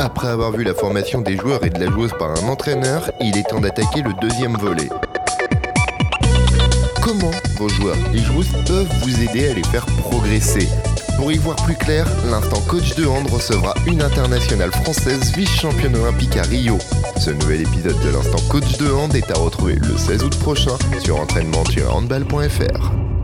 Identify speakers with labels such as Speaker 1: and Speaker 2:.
Speaker 1: Après avoir vu la formation des joueurs et de la joueuse par un entraîneur, il est temps d'attaquer le deuxième volet. Comment vos joueurs et joueuses peuvent vous aider à les faire progresser? Pour y voir plus clair, l'instant coach de hand recevra une internationale française vice-championne olympique à Rio. Ce nouvel épisode de l'instant coach de hand est à retrouver le 16 août prochain sur entraînement-handball.fr.